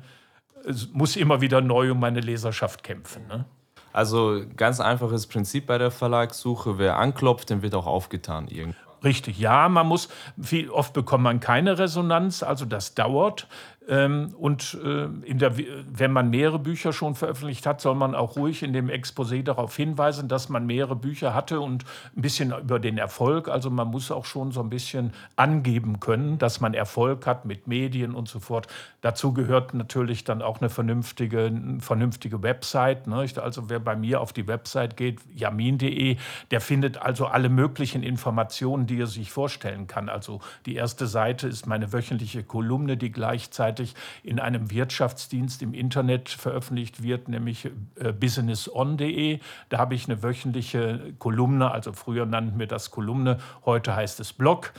muss immer wieder neu um meine Leserschaft kämpfen. Ne? Also ganz einfaches Prinzip bei der Verlagssuche. Wer anklopft, dem wird auch aufgetan. Irgendwann. Richtig, ja, man muss, viel, oft bekommt man keine Resonanz, also das dauert. Ähm, und äh, der, wenn man mehrere Bücher schon veröffentlicht hat, soll man auch ruhig in dem Exposé darauf hinweisen, dass man mehrere Bücher hatte und ein bisschen über den Erfolg. Also man muss auch schon so ein bisschen angeben können, dass man Erfolg hat mit Medien und so fort. Dazu gehört natürlich dann auch eine vernünftige, vernünftige Website. Ne? Also wer bei mir auf die Website geht, jamin.de, der findet also alle möglichen Informationen, die er sich vorstellen kann. Also die erste Seite ist meine wöchentliche Kolumne, die gleichzeitig gleichzeitig in einem Wirtschaftsdienst im Internet veröffentlicht wird, nämlich äh, businesson.de. Da habe ich eine wöchentliche Kolumne, also früher nannten wir das Kolumne, heute heißt es Blog.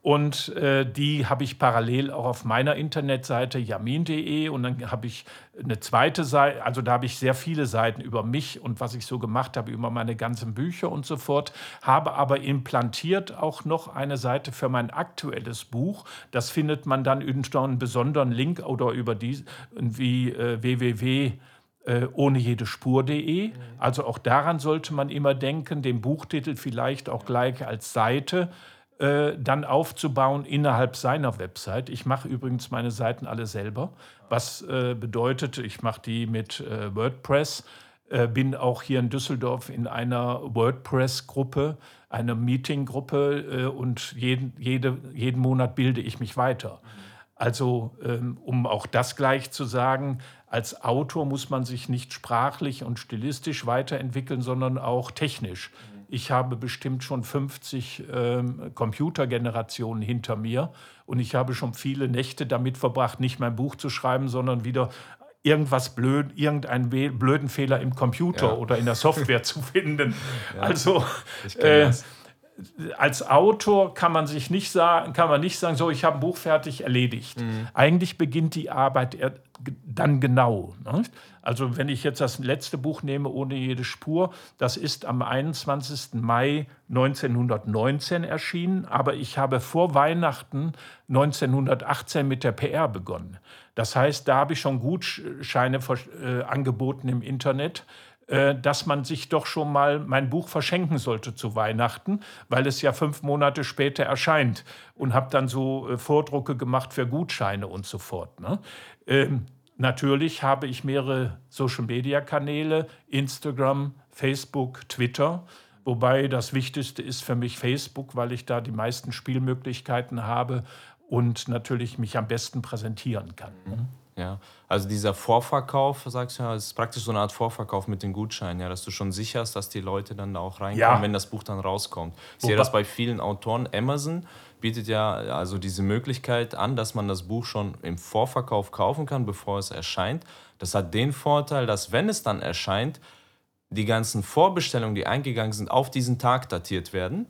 Und äh, die habe ich parallel auch auf meiner Internetseite yamin.de und dann habe ich eine zweite Seite, also da habe ich sehr viele Seiten über mich und was ich so gemacht habe, über meine ganzen Bücher und so fort, habe aber implantiert auch noch eine Seite für mein aktuelles Buch. Das findet man dann unter einem besonderen Link oder über die wie äh, www äh, ohne jede Spur.de. Also auch daran sollte man immer denken, den Buchtitel vielleicht auch gleich als Seite äh, dann aufzubauen innerhalb seiner Website. Ich mache übrigens meine Seiten alle selber, was äh, bedeutet, ich mache die mit äh, WordPress, äh, bin auch hier in Düsseldorf in einer WordPress-Gruppe, einer Meeting-Gruppe äh, und jeden, jede, jeden Monat bilde ich mich weiter. Also ähm, um auch das gleich zu sagen, als Autor muss man sich nicht sprachlich und stilistisch weiterentwickeln, sondern auch technisch. Ich habe bestimmt schon 50 ähm, Computergenerationen hinter mir und ich habe schon viele Nächte damit verbracht, nicht mein Buch zu schreiben, sondern wieder irgendwas blöd, irgendeinen blöden Fehler im Computer ja. oder in der Software zu finden. Ja, also äh, als Autor kann man sich nicht sagen, kann man nicht sagen, so ich habe ein Buch fertig erledigt. Mhm. Eigentlich beginnt die Arbeit dann genau. Ne? Also wenn ich jetzt das letzte Buch nehme, ohne jede Spur, das ist am 21. Mai 1919 erschienen, aber ich habe vor Weihnachten 1918 mit der PR begonnen. Das heißt, da habe ich schon Gutscheine äh, angeboten im Internet dass man sich doch schon mal mein Buch verschenken sollte zu Weihnachten, weil es ja fünf Monate später erscheint. Und habe dann so äh, Vordrucke gemacht für Gutscheine und so fort. Ne? Ähm, natürlich habe ich mehrere Social-Media-Kanäle, Instagram, Facebook, Twitter. Wobei das Wichtigste ist für mich Facebook, weil ich da die meisten Spielmöglichkeiten habe und natürlich mich am besten präsentieren kann. Ne? Ja, also dieser Vorverkauf, sagst du ja, ist praktisch so eine Art Vorverkauf mit den Gutscheinen, ja, dass du schon sicherst, dass die Leute dann da auch reinkommen, ja. wenn das Buch dann rauskommt. Ich sehe das bei vielen Autoren. Amazon bietet ja also diese Möglichkeit an, dass man das Buch schon im Vorverkauf kaufen kann, bevor es erscheint. Das hat den Vorteil, dass wenn es dann erscheint, die ganzen Vorbestellungen, die eingegangen sind, auf diesen Tag datiert werden.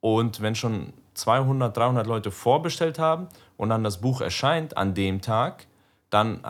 Und wenn schon 200, 300 Leute vorbestellt haben und dann das Buch erscheint an dem Tag, dann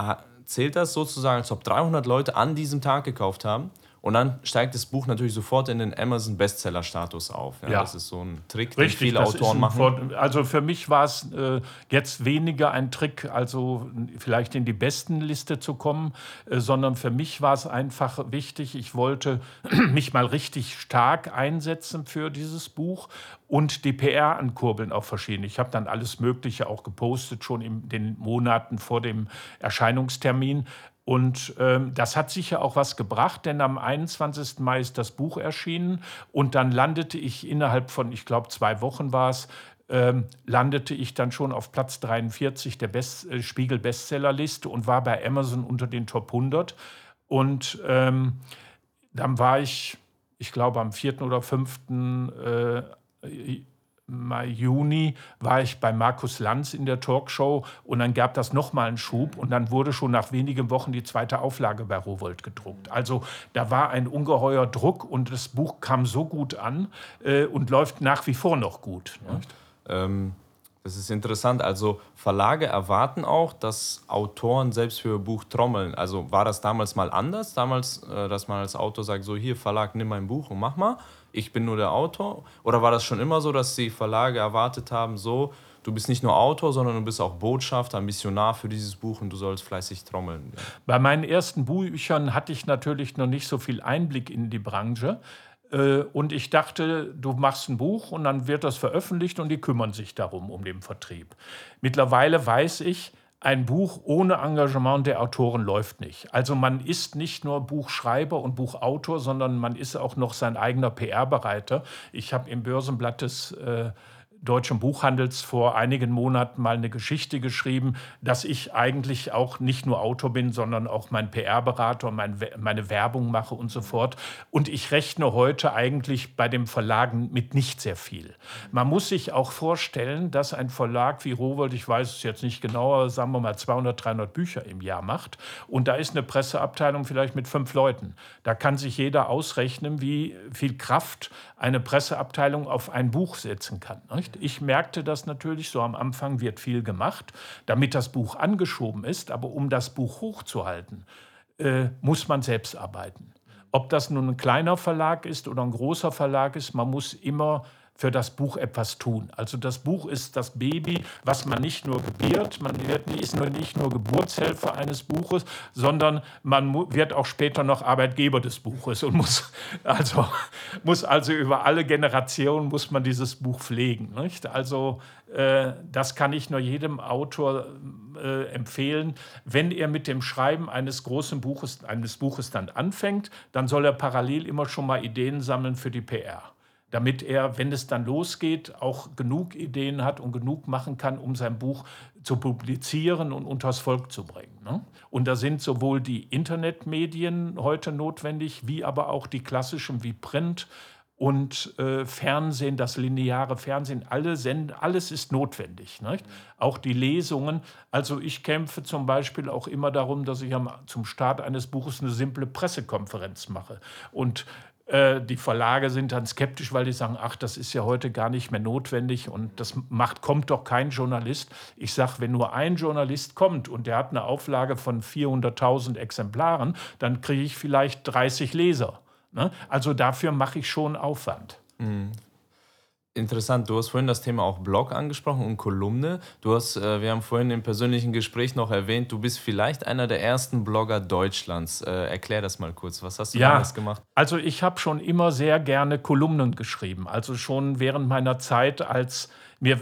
zählt das sozusagen, als ob 300 Leute an diesem Tag gekauft haben. Und dann steigt das Buch natürlich sofort in den Amazon Bestseller-Status auf. Ja, ja, Das ist so ein Trick, den Richtig, viele Autoren machen. Vor, also für mich war es äh, jetzt weniger ein Trick, also vielleicht in die besten Liste zu kommen, äh, sondern für mich war es einfach wichtig, ich wollte mich mal richtig stark einsetzen für dieses Buch und die PR ankurbeln auch verschieden. Ich habe dann alles Mögliche auch gepostet, schon in den Monaten vor dem Erscheinungstermin. Und ähm, das hat sicher auch was gebracht, denn am 21. Mai ist das Buch erschienen und dann landete ich innerhalb von, ich glaube, zwei Wochen war es, ähm, landete ich dann schon auf Platz 43 der Best äh, Spiegel Bestsellerliste und war bei Amazon unter den Top 100. Und ähm, dann war ich, ich glaube, am 4. oder 5. Äh, Mai, Juni war ich bei Markus Lanz in der Talkshow und dann gab das nochmal einen Schub und dann wurde schon nach wenigen Wochen die zweite Auflage bei Rowold gedruckt. Also da war ein ungeheuer Druck und das Buch kam so gut an äh, und läuft nach wie vor noch gut. Ja. Ähm, das ist interessant. Also Verlage erwarten auch, dass Autoren selbst für ihr Buch trommeln. Also war das damals mal anders? Damals, äh, dass man als Autor sagt, so hier Verlag, nimm mein Buch und mach mal. Ich bin nur der Autor. Oder war das schon immer so, dass die Verlage erwartet haben, so, du bist nicht nur Autor, sondern du bist auch Botschafter, Missionar für dieses Buch und du sollst fleißig trommeln. Bei meinen ersten Büchern hatte ich natürlich noch nicht so viel Einblick in die Branche. Äh, und ich dachte, du machst ein Buch und dann wird das veröffentlicht und die kümmern sich darum, um den Vertrieb. Mittlerweile weiß ich, ein Buch ohne Engagement der Autoren läuft nicht. Also man ist nicht nur Buchschreiber und Buchautor, sondern man ist auch noch sein eigener PR-Bereiter. Ich habe im Börsenblatt des äh, Deutschen Buchhandels vor einigen Monaten mal eine Geschichte geschrieben, dass ich eigentlich auch nicht nur Autor bin, sondern auch mein PR-Berater mein, meine Werbung mache und so fort. Und ich rechne heute eigentlich bei den Verlagen mit nicht sehr viel. Man muss sich auch vorstellen, dass ein Verlag wie Rowold, ich weiß es jetzt nicht genauer, sagen wir mal 200, 300 Bücher im Jahr macht. Und da ist eine Presseabteilung vielleicht mit fünf Leuten. Da kann sich jeder ausrechnen, wie viel Kraft eine Presseabteilung auf ein Buch setzen kann. Nicht? Ich merkte das natürlich, so am Anfang wird viel gemacht, damit das Buch angeschoben ist, aber um das Buch hochzuhalten, äh, muss man selbst arbeiten. Ob das nun ein kleiner Verlag ist oder ein großer Verlag ist, man muss immer für das Buch etwas tun. Also das Buch ist das Baby, was man nicht nur gebiert, man ist nur nicht nur Geburtshelfer eines Buches, sondern man wird auch später noch Arbeitgeber des Buches und muss also, muss also über alle Generationen muss man dieses Buch pflegen. Nicht? Also äh, das kann ich nur jedem Autor äh, empfehlen. Wenn er mit dem Schreiben eines großen Buches, eines Buches dann anfängt, dann soll er parallel immer schon mal Ideen sammeln für die PR damit er, wenn es dann losgeht, auch genug Ideen hat und genug machen kann, um sein Buch zu publizieren und unters Volk zu bringen. Ne? Und da sind sowohl die Internetmedien heute notwendig, wie aber auch die klassischen wie Print und äh, Fernsehen, das lineare Fernsehen, alle senden, alles ist notwendig. Nicht? Auch die Lesungen. Also ich kämpfe zum Beispiel auch immer darum, dass ich am, zum Start eines Buches eine simple Pressekonferenz mache. Und äh, die Verlage sind dann skeptisch, weil die sagen, ach, das ist ja heute gar nicht mehr notwendig und das macht, kommt doch kein Journalist. Ich sage, wenn nur ein Journalist kommt und der hat eine Auflage von 400.000 Exemplaren, dann kriege ich vielleicht 30 Leser. Ne? Also dafür mache ich schon Aufwand. Mhm. Interessant, du hast vorhin das Thema auch Blog angesprochen und Kolumne. Du hast, äh, wir haben vorhin im persönlichen Gespräch noch erwähnt, du bist vielleicht einer der ersten Blogger Deutschlands. Äh, erklär das mal kurz. Was hast du ja, damals gemacht? Also ich habe schon immer sehr gerne Kolumnen geschrieben. Also schon während meiner Zeit als mir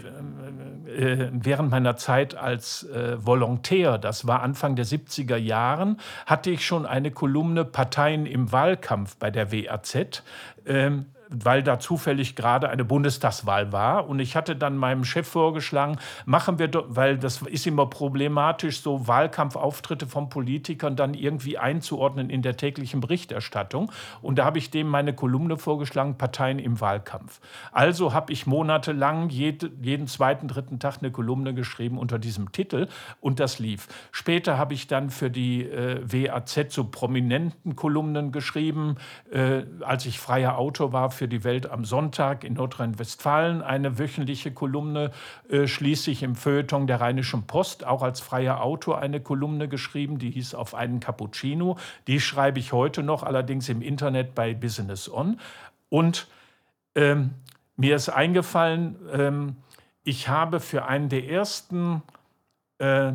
äh, während meiner Zeit als äh, Volontär, das war Anfang der 70er Jahren, hatte ich schon eine Kolumne Parteien im Wahlkampf bei der WAZ. Ähm, weil da zufällig gerade eine Bundestagswahl war. Und ich hatte dann meinem Chef vorgeschlagen, machen wir weil das ist immer problematisch, so Wahlkampfauftritte von Politikern dann irgendwie einzuordnen in der täglichen Berichterstattung. Und da habe ich dem meine Kolumne vorgeschlagen, Parteien im Wahlkampf. Also habe ich monatelang jede, jeden zweiten, dritten Tag eine Kolumne geschrieben unter diesem Titel und das lief. Später habe ich dann für die äh, WAZ so prominenten Kolumnen geschrieben, äh, als ich freier Autor war für die Welt am Sonntag in Nordrhein-Westfalen eine wöchentliche Kolumne, äh, schließlich im Feuilleton der Rheinischen Post auch als freier Autor eine Kolumne geschrieben, die hieß Auf einen Cappuccino. Die schreibe ich heute noch, allerdings im Internet bei Business On. Und ähm, mir ist eingefallen, ähm, ich habe für einen der ersten äh,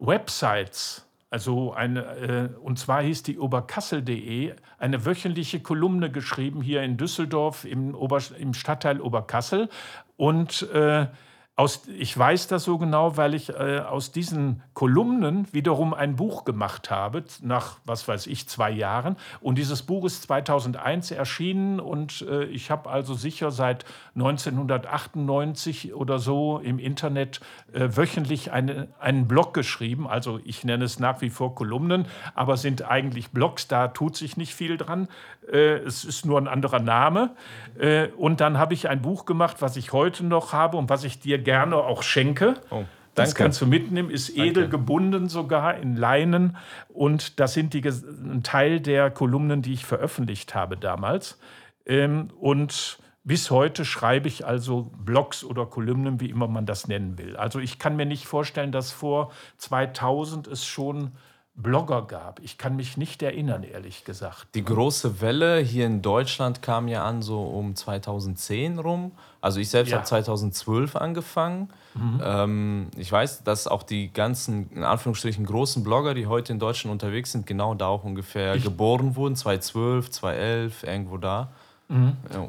Websites, also eine, äh, und zwar hieß die oberkassel.de, eine wöchentliche Kolumne geschrieben hier in Düsseldorf im, Ober, im Stadtteil Oberkassel. Und äh, Aus, ich weiß das so genau, weil ich äh, aus diesen Kolumnen wiederum ein Buch gemacht habe, nach, was weiß ich, zwei Jahren. Und dieses Buch ist 2001 erschienen und äh, ich habe also sicher seit 1998 oder so im Internet äh, wöchentlich eine, einen Blog geschrieben. Also ich nenne es nach wie vor Kolumnen, aber sind eigentlich Blogs, da tut sich nicht viel dran. Äh, es ist nur ein anderer Name. Äh, und dann habe ich ein Buch gemacht, was ich heute noch habe und was ich dir gerne auch schenke. Oh. Das Danke. kannst du mitnehmen, ist edel Danke. gebunden sogar in Leinen. Und das sind die, ein Teil der Kolumnen, die ich veröffentlicht habe damals. Ähm, und bis heute schreibe ich also Blogs oder Kolumnen, wie immer man das nennen will. Also ich kann mir nicht vorstellen, dass vor 2000 es schon Blogger gab. Ich kann mich nicht erinnern, ehrlich gesagt. Die große Welle hier in Deutschland kam ja an so um 2010 rum. Also ich selbst ja. habe 2012 angefangen. Mhm. Ähm, ich weiß, dass auch die ganzen, in Anführungsstrichen, großen Blogger, die heute in Deutschland unterwegs sind, genau da auch ungefähr ich geboren wurden. 2012, 2011, irgendwo da. Mhm. Ja.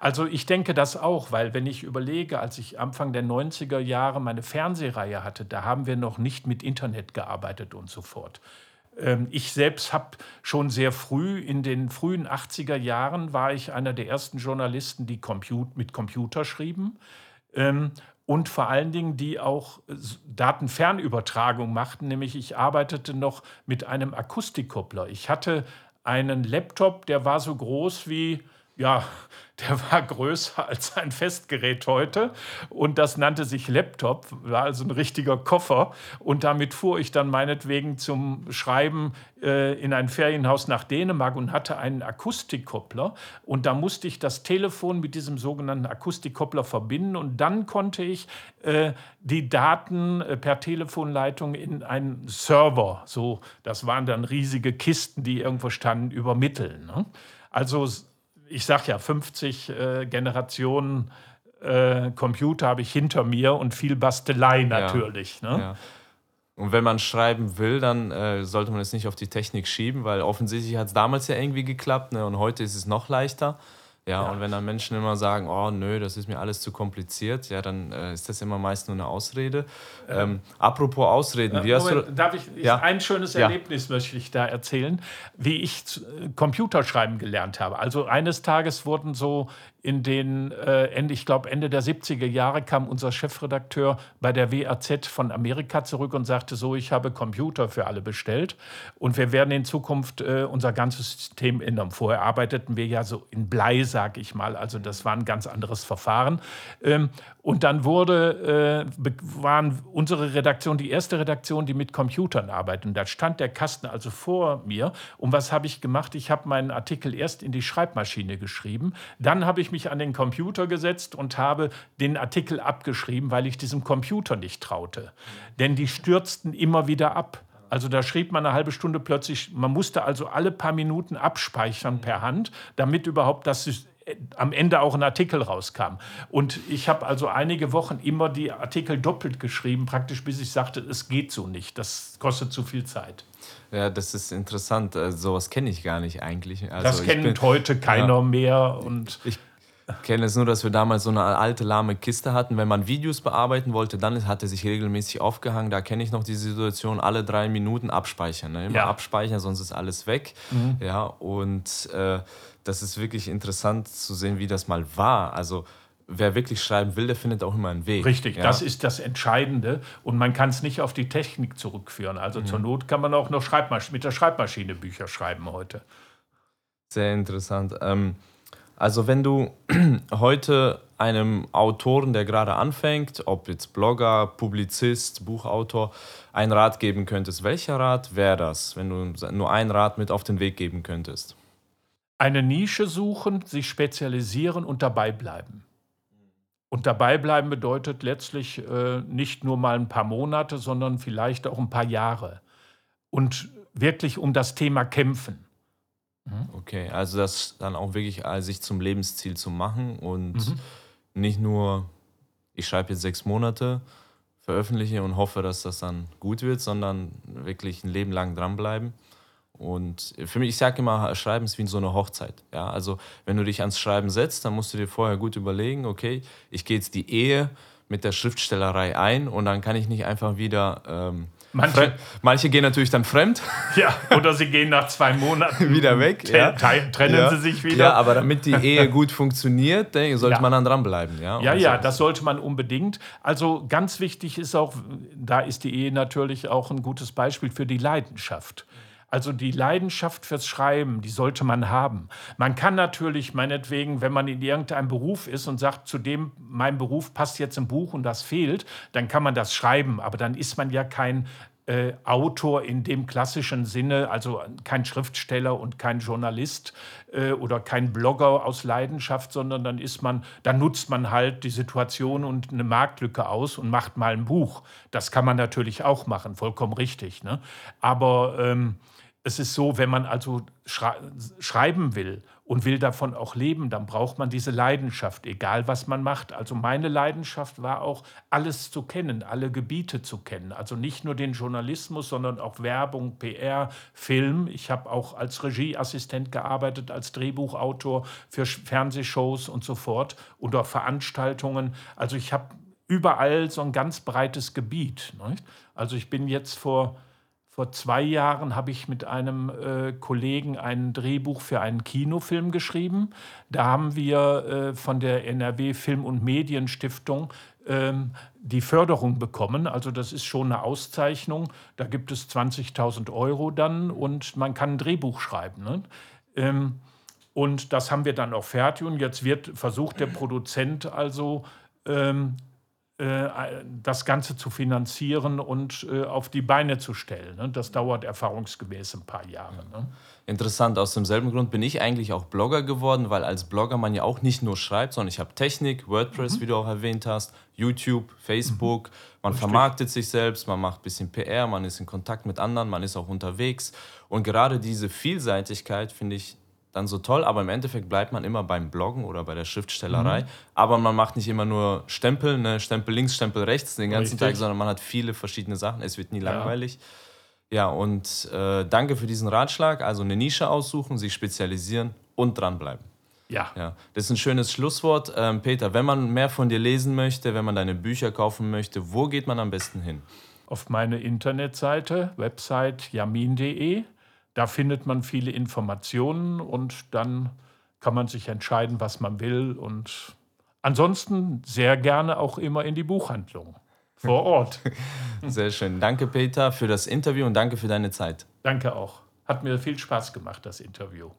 Also ich denke das auch, weil wenn ich überlege, als ich Anfang der 90er Jahre meine Fernsehreihe hatte, da haben wir noch nicht mit Internet gearbeitet und so fort. Ähm, ich selbst habe schon sehr früh, in den frühen 80er Jahren, war ich einer der ersten Journalisten, die mit Computer schrieben. Ähm, und vor allen Dingen, die auch Datenfernübertragung machten, nämlich ich arbeitete noch mit einem Akustikkoppler. Ich hatte einen Laptop, der war so groß wie, ja, der war größer als ein Festgerät heute und das nannte sich Laptop, war also ein richtiger Koffer und damit fuhr ich dann meinetwegen zum Schreiben äh, in ein Ferienhaus nach Dänemark und hatte einen Akustikkoppler und da musste ich das Telefon mit diesem sogenannten Akustikkoppler verbinden und dann konnte ich äh, die Daten äh, per Telefonleitung in einen Server, so das waren dann riesige Kisten, die irgendwo standen, übermitteln. Ne? Also ich sage ja, 50 äh, Generationen äh, Computer habe ich hinter mir und viel Bastelei natürlich. Ja, ne? ja. Und wenn man schreiben will, dann äh, sollte man es nicht auf die Technik schieben, weil offensichtlich hat es damals ja irgendwie geklappt ne? und heute ist es noch leichter. Ja, ja, und wenn dann Menschen immer sagen, oh nö, das ist mir alles zu kompliziert, ja, dann äh, ist das immer meist nur eine Ausrede. Ähm, apropos Ausreden, wie hast Moment, du. Darf ich, ja? ein schönes Erlebnis ja. möchte ich da erzählen, wie ich äh, Computerschreiben gelernt habe. Also eines Tages wurden so in den, äh, Ende, ich glaube Ende der 70er Jahre kam unser Chefredakteur bei der WAZ von Amerika zurück und sagte so, ich habe Computer für alle bestellt und wir werden in Zukunft äh, unser ganzes System ändern. Vorher arbeiteten wir ja so in Blei, sage ich mal, also das war ein ganz anderes Verfahren. Und dann wurde, äh, waren unsere Redaktion die erste Redaktion, die mit Computern arbeitet. Und da stand der Kasten also vor mir. Und was habe ich gemacht? Ich habe meinen Artikel erst in die Schreibmaschine geschrieben. Dann habe ich mich an den Computer gesetzt und habe den Artikel abgeschrieben, weil ich diesem Computer nicht traute. Denn die stürzten immer wieder ab. Also da schrieb man eine halbe Stunde plötzlich, man musste also alle paar Minuten abspeichern per Hand, damit überhaupt das am Ende auch ein Artikel rauskam. Und ich habe also einige Wochen immer die Artikel doppelt geschrieben, praktisch bis ich sagte, es geht so nicht, das kostet zu viel Zeit. Ja, das ist interessant. Also, sowas kenne ich gar nicht eigentlich. Also das kennt heute keiner ja, mehr. Und ich kenne es nur, dass wir damals so eine alte lahme Kiste hatten. Wenn man Videos bearbeiten wollte, dann hat er sich regelmäßig aufgehangen. Da kenne ich noch die Situation, alle drei Minuten abspeichern. Ne? Immer ja. abspeichern, sonst ist alles weg. Mhm. Ja, und äh, das ist wirklich interessant zu sehen, wie das mal war. Also wer wirklich schreiben will, der findet auch immer einen Weg. Richtig, ja? das ist das Entscheidende. Und man kann es nicht auf die Technik zurückführen. Also mhm. zur Not kann man auch noch mit der Schreibmaschine Bücher schreiben heute. Sehr interessant. Ähm, also wenn du heute einem Autoren, der gerade anfängt, ob jetzt Blogger, Publizist, Buchautor, einen Rat geben könntest, welcher Rat wäre das, wenn du nur einen Rat mit auf den Weg geben könntest? Eine Nische suchen, sich spezialisieren und dabei bleiben. Und dabei bleiben bedeutet letztlich äh, nicht nur mal ein paar Monate, sondern vielleicht auch ein paar Jahre. Und wirklich um das Thema kämpfen. Mhm. Okay, also das dann auch wirklich äh, sich zum Lebensziel zu machen und mhm. nicht nur, ich schreibe jetzt sechs Monate, veröffentliche und hoffe, dass das dann gut wird, sondern wirklich ein Leben lang dranbleiben. Und für mich, ich sage immer, Schreiben ist wie so eine Hochzeit. Ja? Also wenn du dich ans Schreiben setzt, dann musst du dir vorher gut überlegen, okay, ich gehe jetzt die Ehe mit der Schriftstellerei ein und dann kann ich nicht einfach wieder. Ähm, Manche, manche, gehen natürlich dann fremd. Ja, oder sie gehen nach zwei Monaten wieder weg. Ja. Trennen ja. sie sich wieder. Ja, aber damit die Ehe gut funktioniert, sollte ja. man dann dranbleiben. Ja, ja, ja, das sollte man unbedingt. Also ganz wichtig ist auch, da ist die Ehe natürlich auch ein gutes Beispiel für die Leidenschaft. Also die Leidenschaft fürs Schreiben, die sollte man haben. Man kann natürlich meinetwegen, wenn man in irgendeinem Beruf ist und sagt, zu dem, mein Beruf passt jetzt ein Buch und das fehlt, dann kann man das schreiben. Aber dann ist man ja kein äh, Autor in dem klassischen Sinne, also kein Schriftsteller und kein Journalist äh, oder kein Blogger aus Leidenschaft, sondern dann ist man, dann nutzt man halt die Situation und eine Marktlücke aus und macht mal ein Buch. Das kann man natürlich auch machen, vollkommen richtig. Ne? Aber ähm, es ist so, wenn man also schreiben will und will davon auch leben, dann braucht man diese Leidenschaft, egal was man macht. Also meine Leidenschaft war auch, alles zu kennen, alle Gebiete zu kennen. Also nicht nur den Journalismus, sondern auch Werbung, PR, Film. Ich habe auch als Regieassistent gearbeitet, als Drehbuchautor für Fernsehshows und so fort oder Veranstaltungen. Also ich habe überall so ein ganz breites Gebiet. Nicht? Also ich bin jetzt vor vor zwei Jahren habe ich mit einem äh, Kollegen ein Drehbuch für einen Kinofilm geschrieben. Da haben wir äh, von der NRW Film- und Medienstiftung ähm, die Förderung bekommen. Also das ist schon eine Auszeichnung. Da gibt es 20.000 Euro dann und man kann ein Drehbuch schreiben. Ne? Ähm, und das haben wir dann auch fertig. Und jetzt wird versucht der Produzent also ähm, äh, das Ganze zu finanzieren und äh, auf die Beine zu stellen. Ne? Das dauert erfahrungsgemäß ein paar Jahre. Ne? Interessant, aus demselben Grund bin ich eigentlich auch Blogger geworden, weil als Blogger man ja auch nicht nur schreibt, sondern ich habe Technik, WordPress, mhm. wie du auch erwähnt hast, YouTube, Facebook, mhm. man Richtig. vermarktet sich selbst, man macht ein bisschen PR, man ist in Kontakt mit anderen, man ist auch unterwegs. Und gerade diese Vielseitigkeit finde ich dann so toll, aber im Endeffekt bleibt man immer beim Bloggen oder bei der Schriftstellerei. Mhm. Aber man macht nicht immer nur Stempel, ne? Stempel links, Stempel rechts den ganzen Richtig. Tag, sondern man hat viele verschiedene Sachen. Es wird nie ja. langweilig. Ja, und äh, danke für diesen Ratschlag. Also eine Nische aussuchen, sich spezialisieren und dranbleiben. Ja. ja. Das ist ein schönes Schlusswort. Ähm, Peter, wenn man mehr von dir lesen möchte, wenn man deine Bücher kaufen möchte, wo geht man am besten hin? Auf meine Internetseite, Website yamin.de. Da findet man viele Informationen und dann kann man sich entscheiden, was man will. Und ansonsten sehr gerne auch immer in die Buchhandlung vor Ort. Sehr schön. Danke, Peter, für das Interview und danke für deine Zeit. Danke auch. Hat mir viel Spaß gemacht, das Interview.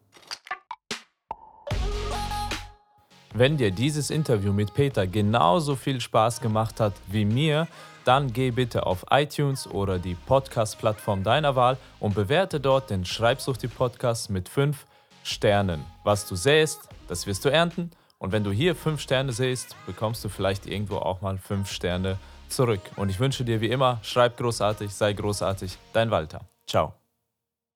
Wenn dir dieses Interview mit Peter genauso viel Spaß gemacht hat wie mir, dann geh bitte auf iTunes oder die Podcast-Plattform deiner Wahl und bewerte dort den Schreibsucht die Podcast mit 5 Sternen. Was du sähst, das wirst du ernten. Und wenn du hier 5 Sterne sähst, bekommst du vielleicht irgendwo auch mal 5 Sterne zurück. Und ich wünsche dir wie immer, schreib großartig, sei großartig, dein Walter. Ciao.